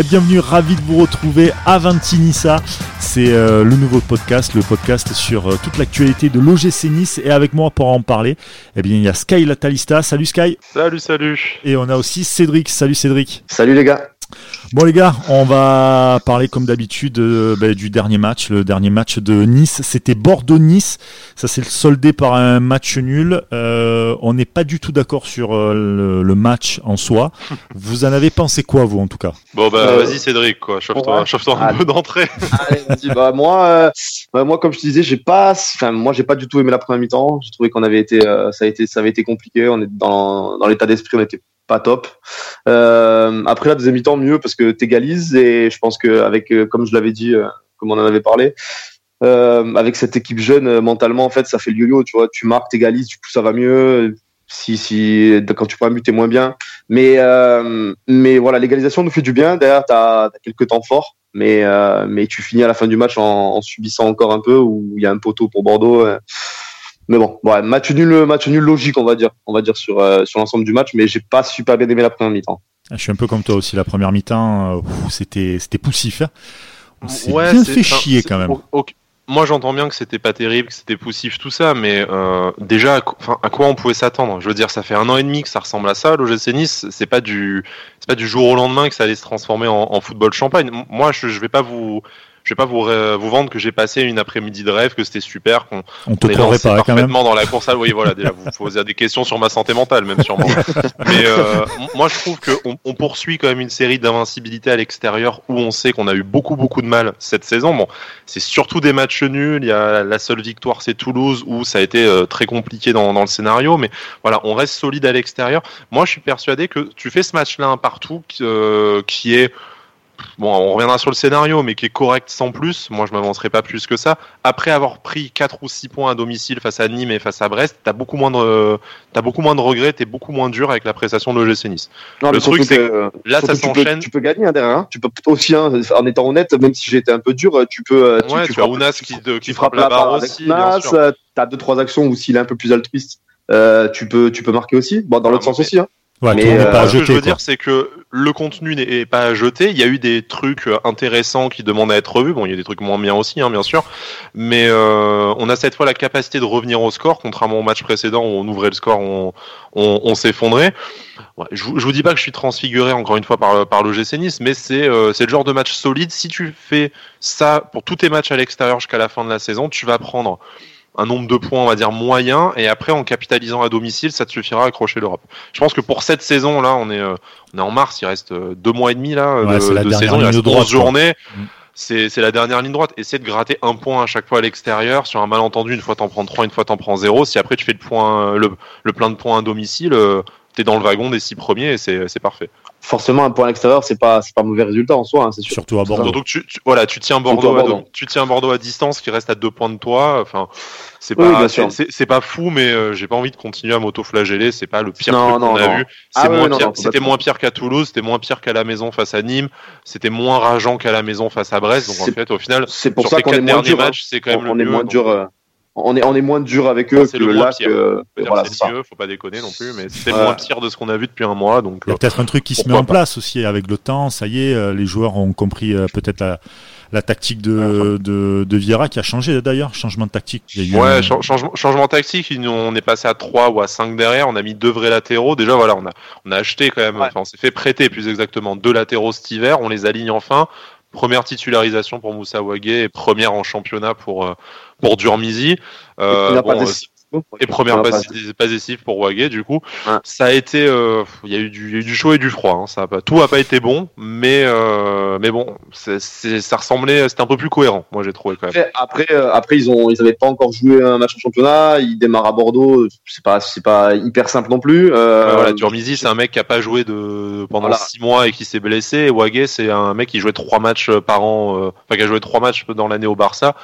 et bienvenue, ravi de vous retrouver à Ventinissa. C'est euh, le nouveau podcast, le podcast sur euh, toute l'actualité de l'OGC Nice. Et avec moi pour en parler, eh bien, il y a Sky Latalista. Salut Sky. Salut, salut. Et on a aussi Cédric. Salut Cédric. Salut les gars. Bon les gars, on va parler comme d'habitude euh, bah, du dernier match, le dernier match de Nice. C'était Bordeaux-Nice. Ça s'est soldé par un match nul. Euh, on n'est pas du tout d'accord sur euh, le, match en soi. Vous en avez pensé quoi vous en tout cas? Bon bah vas-y Cédric quoi, chauffe-toi, chauffe-toi un peu d'entrée. bah moi, bah, moi comme je te disais, j'ai pas, enfin moi j'ai pas du tout aimé la première mi-temps. J'ai trouvé qu'on avait été, ça a été, ça avait été compliqué. On est dans, dans l'état d'esprit, on était pas top. Euh, après la deuxième mi-temps mieux parce que t'égalises et je pense que avec euh, comme je l'avais dit, euh, comme on en avait parlé, avec cette équipe jeune mentalement en fait ça fait le yo-yo. Tu vois, tu marques, t'égalises, du coup ça va mieux. Si si quand tu prends un t'es moins bien. Mais mais voilà l'égalisation nous fait du bien. Derrière t'as as quelques temps forts. Mais, mais tu finis à la fin du match en, en subissant encore un peu où il y a un poteau pour Bordeaux mais bon, ouais, match nul, match nul logique, on va dire, on va dire sur euh, sur l'ensemble du match, mais j'ai pas super bien aimé la première mi-temps. Ah, je suis un peu comme toi aussi, la première mi-temps, euh, c'était c'était poussif. Hein. On s'est bien fait chier quand même. Moi, j'entends bien que c'était pas terrible, que c'était poussif, tout ça, mais euh, déjà, à, quoi on pouvait s'attendre? Je veux dire, ça fait un an et demi que ça ressemble à ça. L'OGC Nice, c'est pas du, c'est pas du jour au lendemain que ça allait se transformer en, en football champagne. Moi, je, je vais pas vous, je vais pas vous, vous vendre que j'ai passé une après-midi de rêve, que c'était super, qu'on on te est lancé parfaitement dans la course à. Oui, voilà, déjà vous posez des questions sur ma santé mentale, même sûrement. Mais euh, moi, je trouve qu'on on poursuit quand même une série d'invincibilité à l'extérieur où on sait qu'on a eu beaucoup beaucoup de mal cette saison. Bon, c'est surtout des matchs nuls. Il y a la seule victoire, c'est Toulouse où ça a été euh, très compliqué dans, dans le scénario. Mais voilà, on reste solide à l'extérieur. Moi, je suis persuadé que tu fais ce match-là un partout euh, qui est bon, on reviendra sur le scénario, mais qui est correct sans plus. Moi, je m'avancerai pas plus que ça. Après avoir pris 4 ou 6 points à domicile face à Nîmes et face à Brest, t'as beaucoup moins de, t'as beaucoup moins de regrets, t'es beaucoup moins dur avec la prestation de l'OGC Nice. le truc, c'est que là, ça s'enchaîne. Tu, peux gagner hein, derrière. Hein. Tu peux aussi, hein, en étant honnête, même si j'étais un peu dur, tu peux. Tu, ouais, tu, as Ounas qui, qui, frappe la barre aussi. T'as deux trois actions où s'il est un peu plus altruiste, euh, tu peux, tu peux marquer aussi. Bon, dans l'autre sens aussi. Hein. Ouais, mais euh, ce que je veux dire, c'est que le contenu n'est pas à jeter. Il y a eu des trucs euh, intéressants qui demandent à être revus. Bon, il y a des trucs moins bien aussi, hein, bien sûr. Mais euh, on a cette fois la capacité de revenir au score, contrairement au match précédent où on ouvrait le score, on, on, on s'effondrait. Ouais, je, je vous dis pas que je suis transfiguré encore une fois par, par le GC Nice, mais c'est euh, le genre de match solide. Si tu fais ça pour tous tes matchs à l'extérieur jusqu'à la fin de la saison, tu vas prendre un nombre de points, on va dire, moyen, et après, en capitalisant à domicile, ça te suffira à accrocher l'Europe. Je pense que pour cette saison, là, on est, euh, on est en mars, il reste euh, deux mois et demi, là, de, saison, il reste 11 journées. Mm. C'est la dernière ligne droite. Essaie de gratter un point à chaque fois à l'extérieur. Sur un malentendu, une fois t'en prends trois, une fois t'en prends zéro. Si après tu fais le, point, le, le plein de points à domicile, euh, t'es dans le wagon des six premiers et c'est parfait forcément un point à l'extérieur c'est pas c'est pas un mauvais résultat en soi hein, c'est surtout à Bordeaux. Donc tu, voilà tu tiens Bordeaux, à, tu tiens Bordeaux à distance qui reste à deux points de toi enfin c'est pas c'est pas fou mais euh, j'ai pas envie de continuer à m'auto-flageller c'est pas le pire truc qu'on a vu ah c'était moins pire qu'à Toulouse c'était moins pire qu'à la maison face à Nîmes c'était moins rageant qu'à la maison face à Brest donc en fait au final c'est pour ça qu'on est moins dur hein. matchs c'est quand même on, le est moins dur euh, on est, on est moins dur avec eux que le là. Que, voilà, c'est mieux, faut pas déconner non plus, mais c'est moins pire de ce qu'on a vu depuis un mois. Donc, il y a peut-être un truc qui se met en place aussi avec le temps. Ça y est, euh, les joueurs ont compris euh, peut-être la, la tactique de, de, de Vieira qui a changé d'ailleurs, changement de tactique. Il y a eu ouais, changement, changement tactique. On est passé à 3 ou à 5 derrière. On a mis deux vrais latéraux. Déjà, voilà, on a, on a acheté quand même, enfin, on s'est fait prêter plus exactement deux latéraux cet hiver. On les aligne enfin. Première titularisation pour Moussa Wagé et première en championnat pour, euh, pour Durmizi. Euh, et première passe, décisive pour Wagé du coup. Ça a été, euh, il y, a eu du, du chaud et du froid. Hein. Ça a pas, tout a pas été bon, mais euh, mais bon, ça ressemblait, c'était un peu plus cohérent. Moi, j'ai trouvé quand même. Après, euh, après, ils ont, ils avaient pas encore joué un match en championnat. Ils démarrent à Bordeaux. C'est pas, c'est pas hyper simple non plus. Euh, voilà, Durmizi, c'est un mec qui a pas joué de pendant six mois et qui s'est blessé. Et Wagé, c'est un mec qui jouait trois matchs par an, euh, enfin qui a joué trois matchs dans l'année au Barça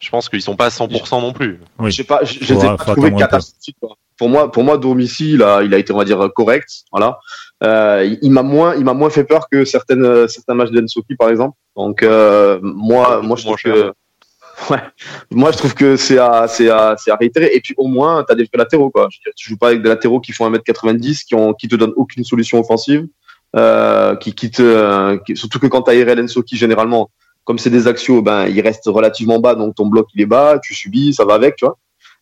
je pense qu'ils sont pas à 100% non plus. Oui. Je sais pas, je, les ai pas trouvés catastrophiques. Pour moi, pour moi, domicile, il a, il a été, on va dire, correct. Voilà. Euh, il m'a moins, il m'a moins fait peur que certaines, certains matchs de Nsoki, par exemple. Donc, euh, moi, moi, je trouve que, ouais, moi, je trouve que c'est à, c'est à, c'est à réitérer. Et puis, au moins, t'as des latéraux, quoi. Je veux dire, tu joues pas avec des latéraux qui font 1m90, qui ont, qui te donnent aucune solution offensive. euh, qui quitte, euh, surtout que quand tu as Irel Ensoki, généralement, comme c'est des axios, ben, il reste relativement bas, donc ton bloc il est bas, tu subis, ça va avec, tu vois.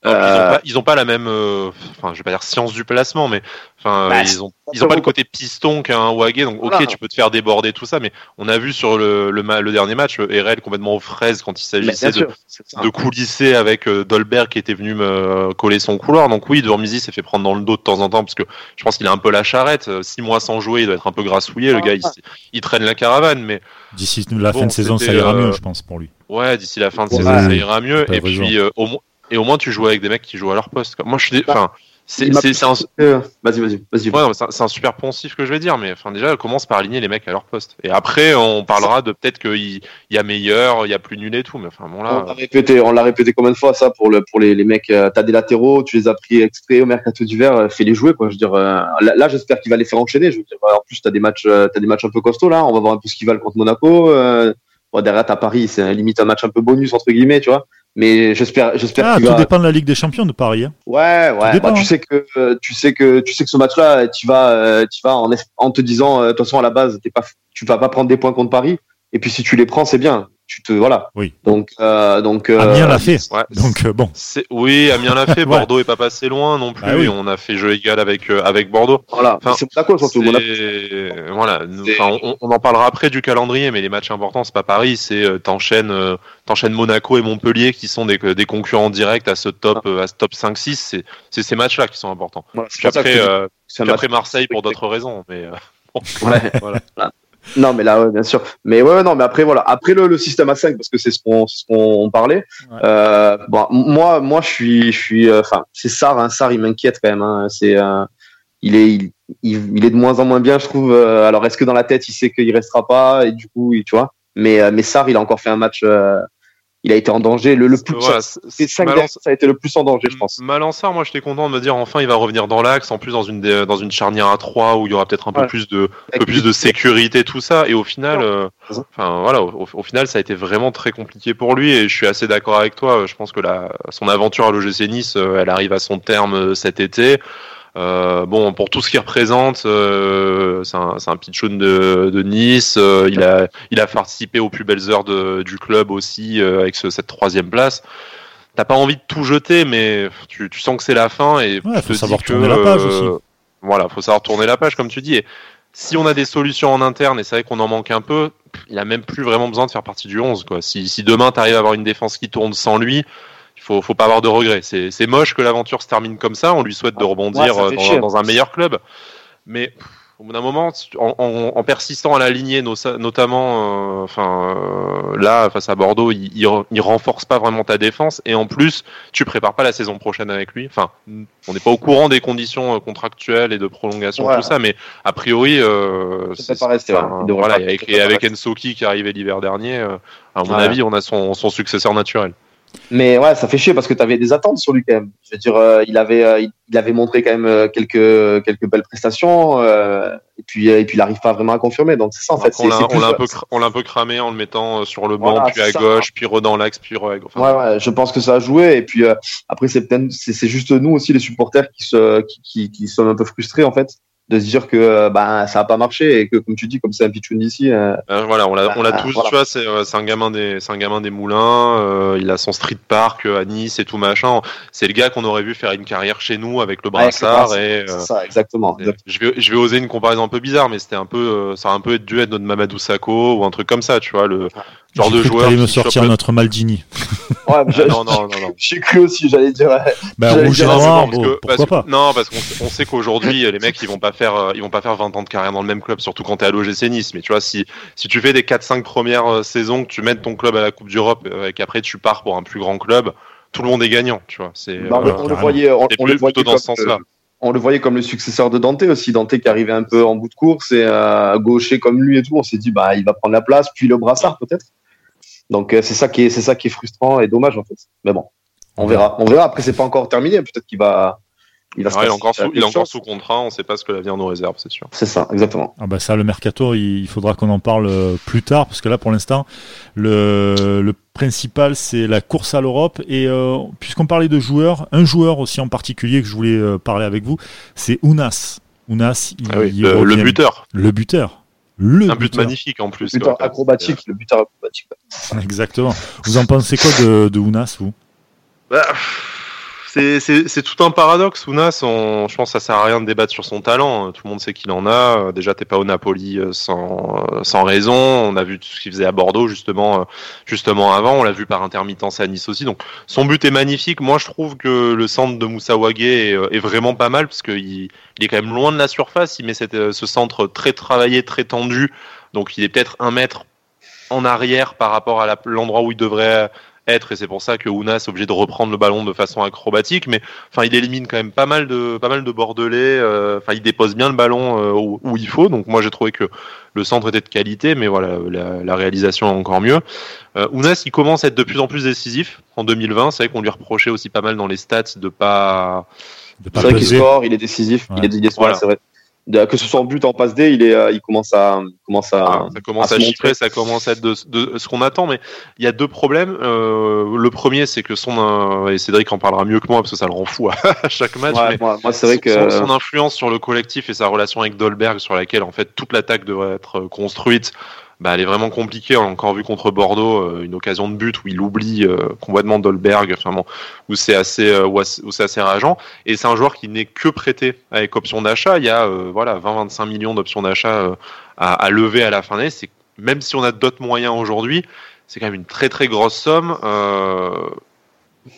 Euh, ils, ont pas, la même, euh, enfin, je vais pas dire science du placement, mais enfin, bah, ils ont, ils ont pas le côté piston qu'un Wagé. Donc, ok, tu peux te faire déborder tout ça, mais on a vu sur le, le, le dernier match, RL complètement aux fraises quand il s'agissait de, de, coulisser avec euh, Dolberg qui était venu me coller son couloir. Donc oui, Dormizy s'est fait prendre dans le dos de temps en temps parce que je pense qu'il a un peu la charrette. Six mois sans jouer, il doit être un peu grassouillé. Le gars, il, il, traîne la caravane, mais d'ici la fin de saison, ça ira mieux, je pense, pour lui. Ouais, d'ici la fin de saison, ça ira mieux. Et puis, au moins et au moins tu joues avec des mecs qui jouent à leur poste. Moi, je suis, bah, enfin, c'est un. Vas-y, vas-y, vas-y. Ouais, c'est un super poncif que je vais dire, mais enfin déjà, commence par aligner les mecs à leur poste. Et après, on parlera de peut-être qu'il y a meilleur, il y a plus nul et tout. Mais enfin bon là. On l'a répété, on l'a répété combien de fois ça pour le pour les, les mecs. Euh, t'as des latéraux, tu les as pris exprès au mercato d'hiver, euh, fais les jouer quoi. Je veux dire, euh, là, j'espère qu'il va les faire enchaîner. Je veux dire, en plus t'as des matchs, t'as des matchs un peu costauds là. On va voir un peu ce qu'ils valent contre Monaco. Derrière t'as Paris, c'est limite un match un peu bonus entre guillemets, tu vois. Mais j'espère, j'espère. Ah, tout dépend de la Ligue des Champions de Paris. Hein. Ouais, ouais. Bah, tu hein. sais que, tu sais que, tu sais que ce match-là, tu vas, euh, tu vas en, en te disant, euh, de toute façon à la base, t'es pas, tu vas pas prendre des points contre Paris. Et puis si tu les prends, c'est bien tu te voilà. Oui. Donc euh, donc euh, Amiens l'a fait. Ouais. Donc euh, bon. Oui, Amiens l'a fait. Bordeaux est pas passé loin non plus. Ah oui. On a fait jeu égal avec euh, avec Bordeaux. Voilà. Enfin, c'est d'accord surtout. Voilà. Enfin, on, on, en parlera après du calendrier, mais les matchs importants, c'est pas Paris, c'est euh, t'enchaînes euh, t'enchaînes Monaco et Montpellier qui sont des, des concurrents directs à ce top ah. à ce top 5-6. C'est c'est ces matchs-là qui sont importants. Voilà, puis après, euh, après Marseille pour d'autres raisons, mais. Bon, ouais. voilà. Non, mais là, ouais, bien sûr. Mais ouais, non, mais après, voilà. Après le, le système à 5, parce que c'est ce qu'on ce qu'on parlait. Euh, bon, moi, moi, je suis, je suis. Euh, enfin, c'est Sar. Hein, Sar, il m'inquiète quand même. Hein, c'est, euh, il est, il, il, est de moins en moins bien, je trouve. Euh, alors, est-ce que dans la tête, il sait qu'il restera pas et du coup, il, tu vois. Mais, mais Sar, il a encore fait un match il a été en danger. Le, le plus, voilà, c'est ça a été le plus en danger, je pense. Malansar, moi, j'étais content de me dire enfin, il va revenir dans l'axe. En plus, dans une dans une charnière à 3 où il y aura peut-être un peu plus de un peu plus de sécurité, tout ça. Et au final, euh, enfin voilà, au, au, final, ça a été vraiment très compliqué pour lui. Et je suis assez d'accord avec toi. Je pense que la son aventure à l'OGC Nice, euh, elle arrive à son terme euh, cet été. Euh, bon, pour tout ce qu'il représente, euh, c'est un, un pitchoun de, de Nice. Euh, il a, il a participé aux plus belles heures de, du club aussi euh, avec ce, cette troisième place. T'as pas envie de tout jeter, mais tu, tu sens que c'est la fin et ouais, faut savoir tourner la page aussi. Voilà, faut savoir tourner la page comme tu dis. Et si on a des solutions en interne, et c'est vrai qu'on en manque un peu, il a même plus vraiment besoin de faire partie du 11. Quoi. Si, si demain tu arrives à avoir une défense qui tourne sans lui, faut, faut pas avoir de regrets. C'est moche que l'aventure se termine comme ça. On lui souhaite de rebondir ouais, dans, dans, un meilleur club. Mais au bout d'un moment, en, en, en, persistant à la lignée, notamment, euh, enfin euh, là face à Bordeaux, il, il, il, renforce pas vraiment ta défense et en plus, tu prépares pas la saison prochaine avec lui. Enfin, on n'est pas au courant des conditions euh, contractuelles et de prolongation, ouais. tout ça, mais a priori, euh, c'est pas. Voilà, avec, et avec Ensoki qui arrivait l'hiver dernier, euh, à mon avis, on a son, son successeur naturel. Mais ouais, ça fait chier parce que tu avais des attentes sur lui quand même. Je veux dire, euh, il avait, euh, il avait montré quand même euh, quelques quelques belles prestations euh, et puis et puis il n'arrive pas vraiment à confirmer. Donc c'est ça en fait. On l'a un peu on l'a un peu cramé en le mettant sur le banc, voilà, puis à gauche, puis dans l'axe, puis re enfin, ouais, ouais, je pense que ça a joué et puis après c'est peut-être c'est juste nous aussi les supporters qui se qui, qui, qui sommes un peu frustrés en fait de se dire que bah ça a pas marché et que comme tu dis comme c'est un pitchoun d'ici euh, euh, voilà on l'a on l'a bah, tous voilà. tu vois c'est euh, c'est un gamin des c'est un gamin des moulins euh, il a son street park à Nice et tout machin. C'est le gars qu'on aurait vu faire une carrière chez nous avec le brassard avec le et ça exactement et je vais je vais oser une comparaison un peu bizarre mais c'était un peu ça a un peu dû être notre Mamadou Sakho ou un truc comme ça tu vois le genre de joueur qui me sortir notre Maldini ouais, ah, non, non, non, non. J'ai cru aussi, j'allais dire. Bah, rouge dire, noir, bon, que, pourquoi parce, pas Non, parce qu'on sait qu'aujourd'hui, les mecs, ils vont pas faire, euh, ils vont pas faire 20 ans de carrière dans le même club, surtout quand t'es à l'OGC Nice. Mais tu vois, si, si tu fais des 4-5 premières euh, saisons, que tu mènes ton club à la Coupe d'Europe euh, et qu'après tu pars pour un plus grand club, tout le monde est gagnant, tu vois. C'est, bah, euh, on, le voyait, on, on le voyait dans ce sens-là. On le voyait comme le successeur de Dante aussi, Dante qui arrivait un peu en bout de course et euh, gaucher comme lui et tout. On s'est dit, bah, il va prendre la place, puis le brassard peut-être. Donc c'est ça qui est, c'est ça qui est frustrant et dommage en fait. Mais bon, on verra. On verra. Après, c'est pas encore terminé. Peut-être qu'il va. Il, va ouais, il, est encore sous, il est encore sous contrat, on ne sait pas ce que l'avenir nous réserve, c'est sûr. C'est ça, exactement. Ah bah ça, le mercato, il faudra qu'on en parle euh, plus tard, parce que là, pour l'instant, le, le principal, c'est la course à l'Europe. Et euh, puisqu'on parlait de joueurs, un joueur aussi en particulier que je voulais euh, parler avec vous, c'est Ounas. Ounas, ah le, buteur. Le buteur. Le un but magnifique en plus. Le buteur acrobatique, le buteur acrobatique. Exactement. Vous en pensez quoi de, de Ounas, vous? Bah, c'est tout un paradoxe. Ounas, je pense que ça sert à rien de débattre sur son talent. Tout le monde sait qu'il en a. Déjà, t'es pas au Napoli euh, sans, sans raison. On a vu tout ce qu'il faisait à Bordeaux justement, euh, justement avant. On l'a vu par intermittence à Nice aussi. Donc, son but est magnifique. Moi, je trouve que le centre de Moussa Wagué est, vraiment pas mal parce qu'il il est quand même loin de la surface. Il met euh, ce centre très travaillé, très tendu. Donc, il est peut-être un mètre en arrière par rapport à l'endroit où il devrait être et c'est pour ça que Ounas est obligé de reprendre le ballon de façon acrobatique mais enfin il élimine quand même pas mal de pas mal de bordelais euh, enfin il dépose bien le ballon euh, où, il faut. Donc moi j'ai trouvé que le centre était de qualité mais voilà la, réalisation est encore mieux. Euh, Ounas il commence à être de plus en plus décisif en 2020 c'est vrai qu'on lui reprochait aussi pas mal dans les stats de pas c'est vrai qu'il score il est décisif il est, il c'est vrai que ce soit en but en passe D, il est, euh, il commence à, commence à, ah, ça commence à, chiffrer, ça commence à être de, ce qu'on attend. Mais il y a deux problèmes. Euh, le premier, c'est que son euh, et Cédric en parlera mieux que moi parce que ça le rend fou à, chaque match. mais moi, c'est vrai que son, influence sur le collectif et sa relation avec Dolberg, sur laquelle en fait toute l'attaque devrait être construite, bah, elle est vraiment compliquée. On l'a encore vu contre Bordeaux, euh, une occasion de but où il oublie euh, complètement Dolberg, enfin où c'est assez, euh, où c'est assez rageant. Et c'est un joueur qui n'est que prêté avec option d'achat. Il y a voilà 20-25 millions d'options d'achat à, à, lever à la fin d'année. C'est même si on a d'autres moyens aujourd'hui, c'est quand même une très très grosse somme.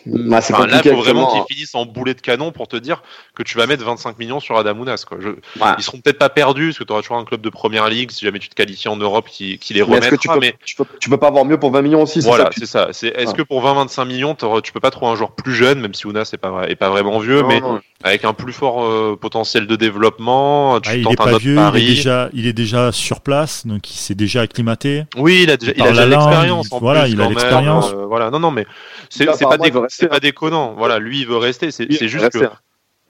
Bah, là, il faut vraiment qu'ils finissent en boulet de canon pour te dire que tu vas mettre 25 millions sur Adamounas. Quoi. Je... Ils seront peut-être pas perdus, parce que tu auras toujours un club de première ligue, si jamais tu te qualifies en Europe, qui, qui les remettra. tu, peux, mais... tu, peux, pas avoir mieux pour 20 millions aussi. Voilà, c'est ça. C'est, est-ce que pour 20-25 millions, tu peux pas trouver un joueur plus jeune, même si Ounas n'est pas, est pas vraiment vieux, mais avec un plus fort euh, potentiel de développement tu ah, il est pas vieux, Il est, déjà, il est déjà sur place, donc il s'est déjà acclimaté. Oui, il a, déjà, l'expérience. Voilà, il a l'expérience. Euh, voilà, non, non, mais c'est, c'est pas, c'est pas déconnant. Voilà, lui, il veut rester. C'est, juste que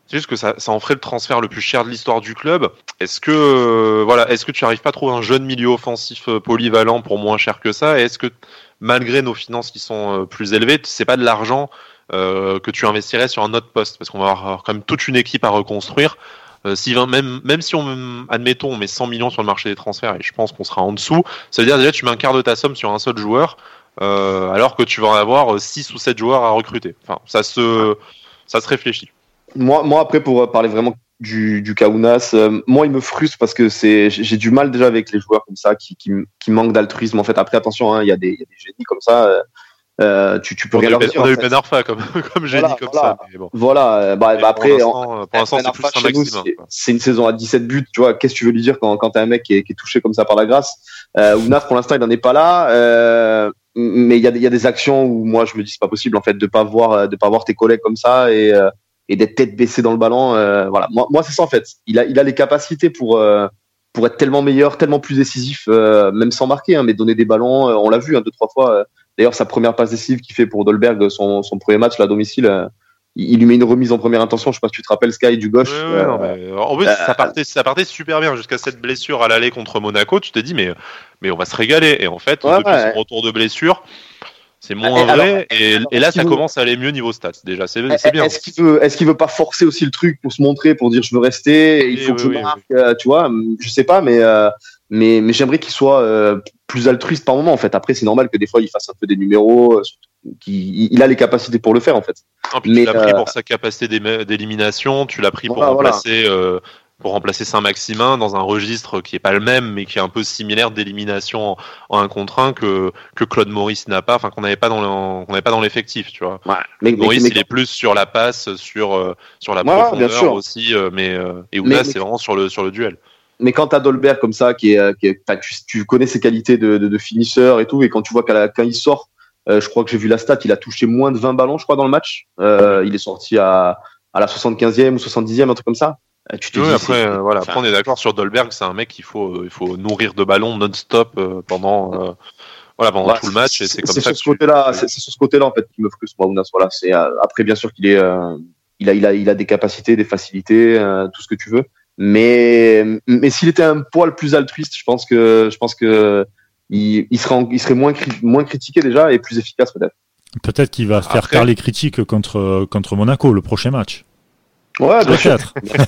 c'est juste que ça, ça en ferait le transfert le plus cher de l'histoire du club. Est-ce que euh, voilà, est-ce que tu arrives pas à trouver un jeune milieu offensif euh, polyvalent pour moins cher que ça? Est-ce que malgré nos finances qui sont euh, plus élevées, c'est pas de l'argent que tu investirais sur un autre poste? Parce qu'on va avoir quand même toute une équipe à reconstruire. si même, même si on admettons on met 100 millions sur le marché des transferts et je pense qu'on sera en dessous, ça veut dire déjà tu mets un quart de ta somme sur un seul joueur, alors que tu vas en avoir 6 ou 7 joueurs à recruter. Enfin, ça se ça se réfléchit moi, moi, après, pour parler vraiment du, du Kaunas, euh, moi, il me frustre parce que c'est, j'ai du mal déjà avec les joueurs comme ça qui, qui, qui manquent d'altruisme. En fait, après, attention, hein, il y, a des, y a des génies comme ça. Euh, euh tu, tu peux rien leur dire. On a eu Ben Arfa comme, comme génie voilà, comme voilà. ça. Mais bon. Voilà, euh, bah, bah après, pour l'instant, c'est plus un maximum. C'est une saison à 17 buts, tu vois. Qu'est-ce que tu veux lui dire quand, quand t'as un mec qui est, qui est, touché comme ça par la grâce? Euh, Ounas, pour l'instant, il n'en est pas là. Euh, mais il y a, y a des actions où moi, je me dis, c'est pas possible, en fait, de pas voir, de pas voir tes collègues comme ça et, et d'être tête baissée dans le ballon. Euh, voilà, moi, moi c'est ça en fait. Il a, il a les capacités pour euh, pour être tellement meilleur, tellement plus décisif, euh, même sans marquer, hein, mais donner des ballons. on l'a vu hein, deux trois fois. D'ailleurs, sa première passe décisive qu'il fait pour Dolberg, son, son premier match là, à domicile. Il lui met une remise en première intention. Je sais pas si tu te rappelles Sky du gauche. en plus, ça partait, ça partait super bien jusqu'à cette blessure à l'aller contre Monaco. Tu t'es dit mais mais on va se régaler. Et en fait, depuis son retour de blessure, c'est moins vrai. et, là, ça commence à aller mieux niveau stats. Déjà, c'est bien. Est-ce qu'il veut, est-ce qu'il veut pas forcer aussi le truc pour se montrer, pour dire je veux rester, il faut que je marque, euh, tu vois Je sais pas, mais euh, mais mais j'aimerais qu'il soit euh, plus altruiste par moment. En fait, après, c'est normal que des fois il fasse un peu des numéros. Qui, il a les capacités pour le faire en fait. mais, tu l'as pris pour sa capacité d'élimination, tu l'as pris pour remplacer pour remplacer Saint-Maximin dans un registre qui est pas le même, mais qui est un peu similaire d'élimination en, un contre un que, que Claude Maurice n'a pas, enfin qu'on n'avait pas dans l'effectif, tu vois. mais, Maurice, il est plus sur la passe, sur euh, sur la profondeur aussi, euh, mais euh, et Ouna, c'est vraiment sur le sur le duel. Mais quand t'as Dolberg comme ça, qui est, qui tu, tu, connais ses qualités de, de, de, finisseur et tout, et quand tu vois qu'à quand il sort, je crois que j'ai vu la stat, il a touché moins de 20 ballons, je crois, dans le match. il est sorti à à la 75e ou 70e, un truc comme ça. Euh, tu oui, après, euh, voilà. après, on est d'accord sur Dolberg, c'est un mec qu'il faut, il faut nourrir de ballons non-stop euh, pendant, voilà, pendant tout le match. Et c'est comme ça. Sur ce côté-là, c'est sur ce côté-là en fait qui me frustre Mounas. Voilà, c'est après bien sûr qu'il est, il a, il a, il a des capacités, des facilités, tout ce que tu veux. Mais, mais s'il était un poil plus altruiste, je pense que, je pense que il, il serait, il serait moins, moins critiqué déjà et plus efficace peut-être. Peut-être qu'il va faire taire les critiques contre, contre Monaco le prochain match. Ouais, sûr.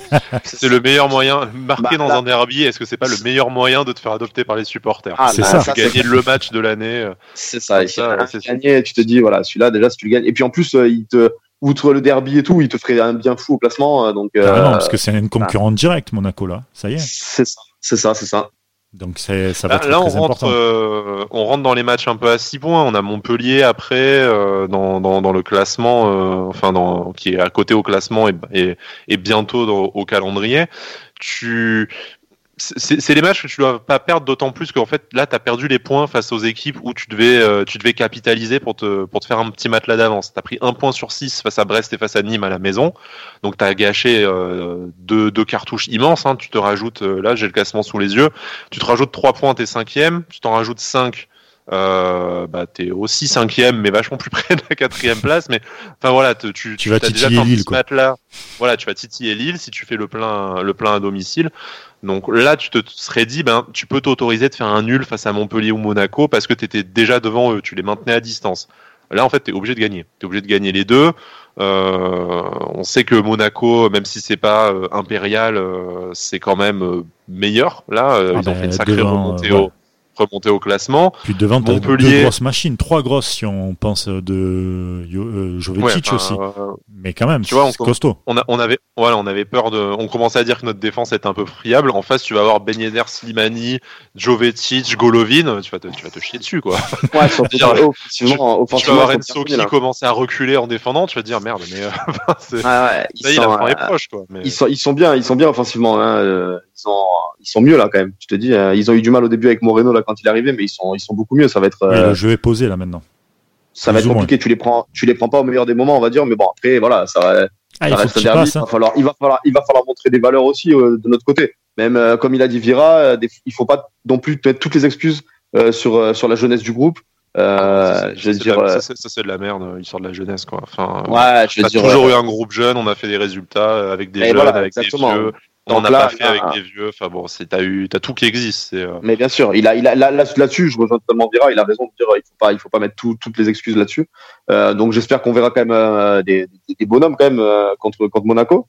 c'est le meilleur moyen. Marquer bah, dans un derby, est-ce que c'est pas le meilleur moyen de te faire adopter par les supporters ah, C'est ça. Gagner le match de l'année. Euh, c'est ça. ça gagner, tu te dis, voilà, celui-là, déjà, si tu le gagnes. Et puis en plus, euh, il te, outre le derby et tout, il te ferait un bien fou au classement. Euh, donc, non, parce que c'est une concurrente directe, Monaco, là. Ça y est. C'est ça. C'est ça, c'est ça. Donc ça va être là, on rentre, euh, on rentre dans les matchs un peu à 6 points. On a Montpellier après euh, dans, dans, dans, le classement, euh, enfin dans, qui est à côté au classement et, et, et bientôt au calendrier. Tu, c'est les matchs que tu dois pas perdre d'autant plus qu'en fait là tu as perdu les points face aux équipes où tu devais euh, tu devais capitaliser pour te pour te faire un petit matelas d'avance. Tu as pris un point sur 6 face à Brest et face à Nîmes à la maison. Donc tu as gâché euh, deux, deux, cartouches immenses hein. tu te rajoutes euh, là j'ai le classement sous les yeux. Tu te rajoutes 3 points t'es cinquième, tu t'en rajoutes 5 euh, bah t'es aussi cinquième mais vachement plus près de la quatrième place mais enfin voilà tu, tu, tu vas as déjà Lille, matelas voilà tu vas titiller Lille si tu fais le plein le plein à domicile donc là, tu te serais dit, ben, tu peux t'autoriser de faire un nul face à Montpellier ou Monaco parce que tu étais déjà devant eux, tu les maintenais à distance. Là, en fait, tu es obligé de gagner. Tu es obligé de gagner les deux. Euh, on sait que Monaco, même si c'est pas euh, impérial, euh, c'est quand même meilleur. Là, ah ils ont fait une ben, sacrée remontée au remonter au classement. Puis devant, Montpellier... deux grosses machines, trois grosses si on pense de euh, Jovetic aussi. Euh, mais quand même, tu vois, on, costaud. On, a, on, avait, voilà, on avait peur de. On commençait à dire que notre défense était un peu friable. En face, tu vas avoir Ben Yedder, Slimani, Jovetic, Golovin. Tu vas te, tu vas te chier dessus, quoi. Ouais, surtout tu vas avoir Enzo qui commence à reculer en défendant. Tu vas te dire merde, mais. Euh, ouais, ils, sont, proche, quoi, ils, sont, ils sont bien, ils sont bien offensivement. Hein, ils, sont, ils sont mieux là quand même. Je te dis, ils ont eu du mal au début avec Moreno là quand il est arrivé, mais ils sont, ils sont beaucoup mieux. Ça va être. Euh, je vais poser là maintenant. Ça va être compliqué. Tu les prends, tu les prends pas au meilleur des moments, on va dire. Mais bon, après, voilà, ça, ah, derby. il, va falloir, il va falloir, il va falloir montrer des valeurs aussi euh, de notre côté. Même euh, comme il a dit Vira, il faut pas non plus mettre toutes les excuses sur sur la jeunesse du groupe. Euh, je veux dire, ça, c'est de la merde, l'histoire de la jeunesse, quoi. Enfin, ouais, je on a toujours eu un groupe jeune, on a fait des résultats avec des jeunes, avec des vieux on n'a pas fait avec des vieux. Enfin bon, c'est t'as eu t'as tout qui existe. Euh... Mais bien sûr, il a il a là, là-dessus, je rejoins totalement Vira. Il a raison de dire il faut pas il faut pas mettre tout, toutes les excuses là-dessus. Euh, donc j'espère qu'on verra quand même euh, des, des, bonhommes quand même euh, contre contre Monaco.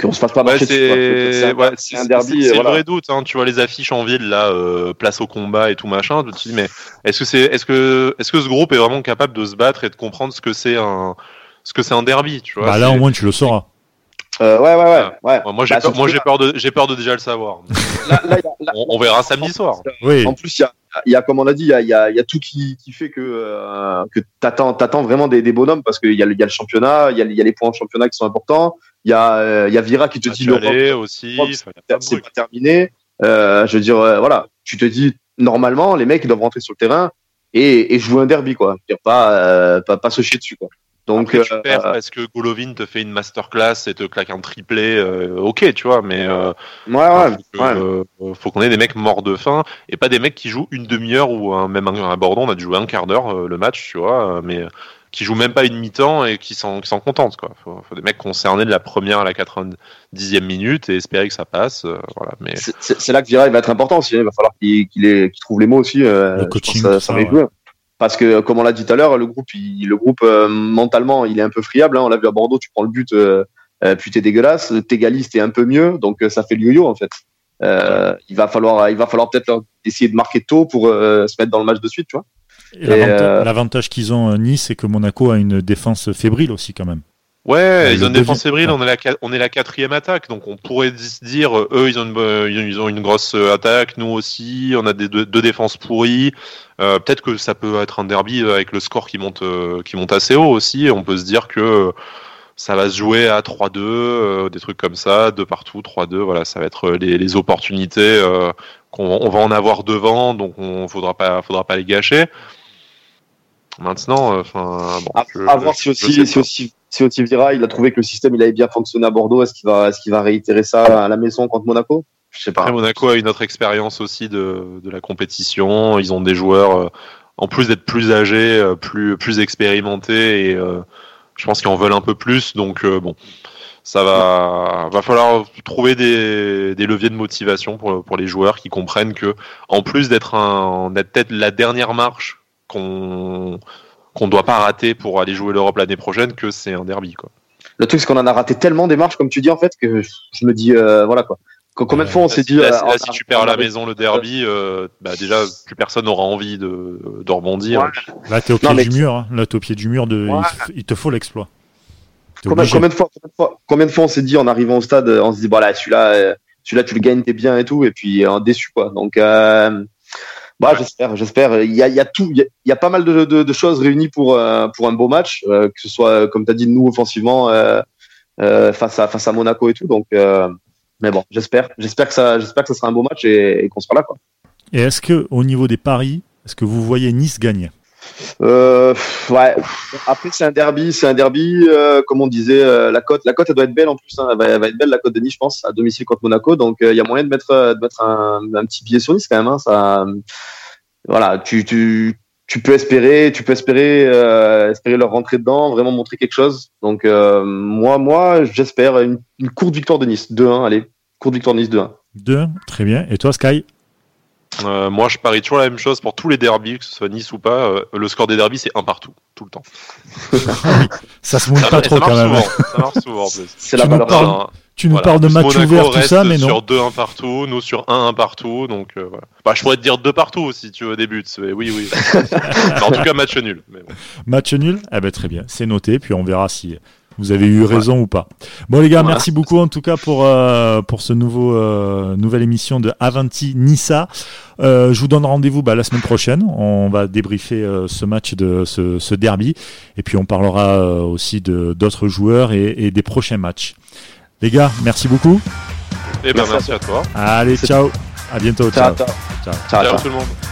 Qu'on se fasse pas marcher C'est ouais, un, derby. C'est le vrai doute. Hein. Tu vois les affiches en ville là, euh, place au combat et tout machin. Tu te dis mais est-ce que c'est est-ce que est-ce que ce groupe est vraiment capable de se battre et de comprendre ce que c'est un ce que c'est un derby, tu vois? Bah là au moins tu le sauras. Euh, ouais, ouais, ouais. ouais. Moi, j'ai bah, peur, moi, j'ai peur de, j'ai peur de déjà le savoir. on, verra samedi soir. Oui. En plus, il y a, il y a, comme on a dit, il y a, il y a, il y a tout qui, qui fait que, euh, que t'attends, t'attends vraiment des, des bonhommes parce qu'il y a, il y a le championnat, il y a, il y a les points en championnat qui sont importants. Il y a, euh, il y a Vira qui te dit le aussi. C'est pas terminé. Euh, je veux dire, euh, voilà, tu te dis normalement, les mecs ils doivent rentrer sur le terrain et, et jouer un derby, quoi. Dire pas, euh, pas, pas se chier dessus, quoi. Donc, Après, tu euh, perds parce que Golovin te fait une masterclass et te claque un triplé, euh, ok, tu vois, mais euh, ouais, ouais, faut, qu'on ait des mecs morts de faim et pas des mecs qui jouent une demi-heure ou un, même un, à Bordeaux, on a dû jouer un quart d'heure le match, tu vois, mais qui jouent même pas une mi-temps et qui sont contentes, quoi. Faut, faut des mecs concernés de la première à la 90e minute et espérer que ça passe, voilà. Mais c'est là que Vira il va être important aussi. Hein. Il va falloir qu'il qu'il trouve les mots aussi. le coaching, ça, ça, va jouer parce que comme on l'a dit tout à l'heure, le groupe, il, le groupe euh, mentalement, il est un peu friable. Hein. On l'a vu à Bordeaux, tu prends le but, euh, euh puis t'es dégueulasse. T'égalises, t'es un peu mieux, donc euh, ça fait le yo-yo en fait. il va falloir, il va falloir peut-être essayer de marquer tôt pour se mettre dans le match de suite, tu vois. L'avantage qu'ils ont Nice, c'est que Monaco a une défense fébrile aussi quand même. Ouais, ils ont une défense fébrile, on est, la, on est la quatrième attaque, donc on pourrait se dire, euh, eux, ils ont une, ils ont une grosse euh, attaque, nous aussi, on a des deux, défenses pourries. Euh, Peut-être que ça peut être un derby avec le score qui monte, euh, qui monte assez haut aussi, on peut se dire que ça va se jouer à 3-2, des trucs comme ça, de partout, 3-2, voilà, ça va être les, les opportunités qu'on on va en avoir devant, donc on faudra pas, faudra pas les gâcher. Maintenant, enfin, bon, à, voir si aussi, si aussi si Otivira, il a trouvé que le système il avait bien fonctionné à Bordeaux, est-ce qu'il va, est-ce qu'il va réitérer ça à la maison contre Monaco? Je sais pas. Monaco a une autre expérience aussi de, de la compétition. Ils ont des joueurs, euh, en plus d'être plus âgés, euh, plus, plus expérimentés et euh, je pense qu'ils en veulent un peu plus. Donc bon, ça va, va falloir trouver des, des leviers de motivation pour, pour les joueurs qui comprennent que, en plus d'être un, d'être peut-être la dernière marche qu'on qu'on doit pas rater pour aller jouer l'Europe l'année prochaine que c'est un derby quoi. le truc, c'est qu'on en a raté tellement des marches, comme tu dis, en fait, que je me dis, euh, voilà quoi. Combien de fois on s'est dit. Là, si tu perds à la maison le derby, bah déjà, plus personne n'aura envie de, de rebondir. Là, t'es au pied du mur. Hein. Là, t'es au pied du mur. De... Il, te faut l'exploit. Combien, combien, de fois, combien, de fois, on s'est dit en arrivant au stade, on se dit, voilà, celui-là, celui-là, tu le gagnes, t'es bien et tout, et puis un déçu, quoi. Donc, euh, bah, j'espère, j'espère. Il y a, il y a tout, il y a, pas mal de, de, de choses réunies pour euh, pour un beau match, euh, que ce soit comme tu as dit nous offensivement euh, face à face à Monaco et tout. Donc, mais bon, j'espère, j'espère que ça, j'espère que ça sera un beau match et, qu'on sera là quoi. Et est-ce que au niveau des paris, est-ce que vous voyez Nice gagner? Euh, ouais. Après c'est un derby, c'est un derby. Euh, comme on disait, euh, la cote, la cote, elle doit être belle en plus. Hein. Elle, va, être belle la cote de Nice, je pense, à domicile contre Monaco. Donc il y a moyen de mettre, de mettre un, petit billet sur Nice quand même. Hein. Ça, voilà, tu, peux espérer, tu peux espérer, espérer leur rentrer dedans, vraiment montrer quelque chose. Donc moi, moi, j'espère une, une, courte victoire de Nice, 2-1. Allez, courte victoire de Nice, 2-1. 2 très bien. Et toi, Sky? Euh, moi, je parie toujours la même chose pour tous les derbies, que ce soit Nice ou pas. Euh, le score des derbies, c'est un partout, tout le temps. ça se monte pas trop quand même. ça marche souvent en plus. C'est la valeur. Tu nous parles de match ouvert, tout ça, mais non. Sur 2-1 partout, nous sur 1-1 partout. Donc, euh, voilà. bah, je pourrais te dire 2 partout si tu veux des buts. Oui, oui. en tout cas, match nul. Mais bon. Match nul Eh ben, très bien, c'est noté. Puis on verra si vous avez eu raison ou pas. Bon les gars, merci beaucoup en tout cas pour euh, pour ce nouveau euh, nouvelle émission de Avanti Nissa. Euh, je vous donne rendez-vous bah, la semaine prochaine. On va débriefer euh, ce match de ce, ce, derby et puis on parlera euh, aussi de d'autres joueurs et, et, des prochains matchs. Les gars, merci beaucoup. Et eh ben merci, à toi. Allez, ciao. À bientôt. ciao. ciao, ciao. ciao, ciao tout le monde.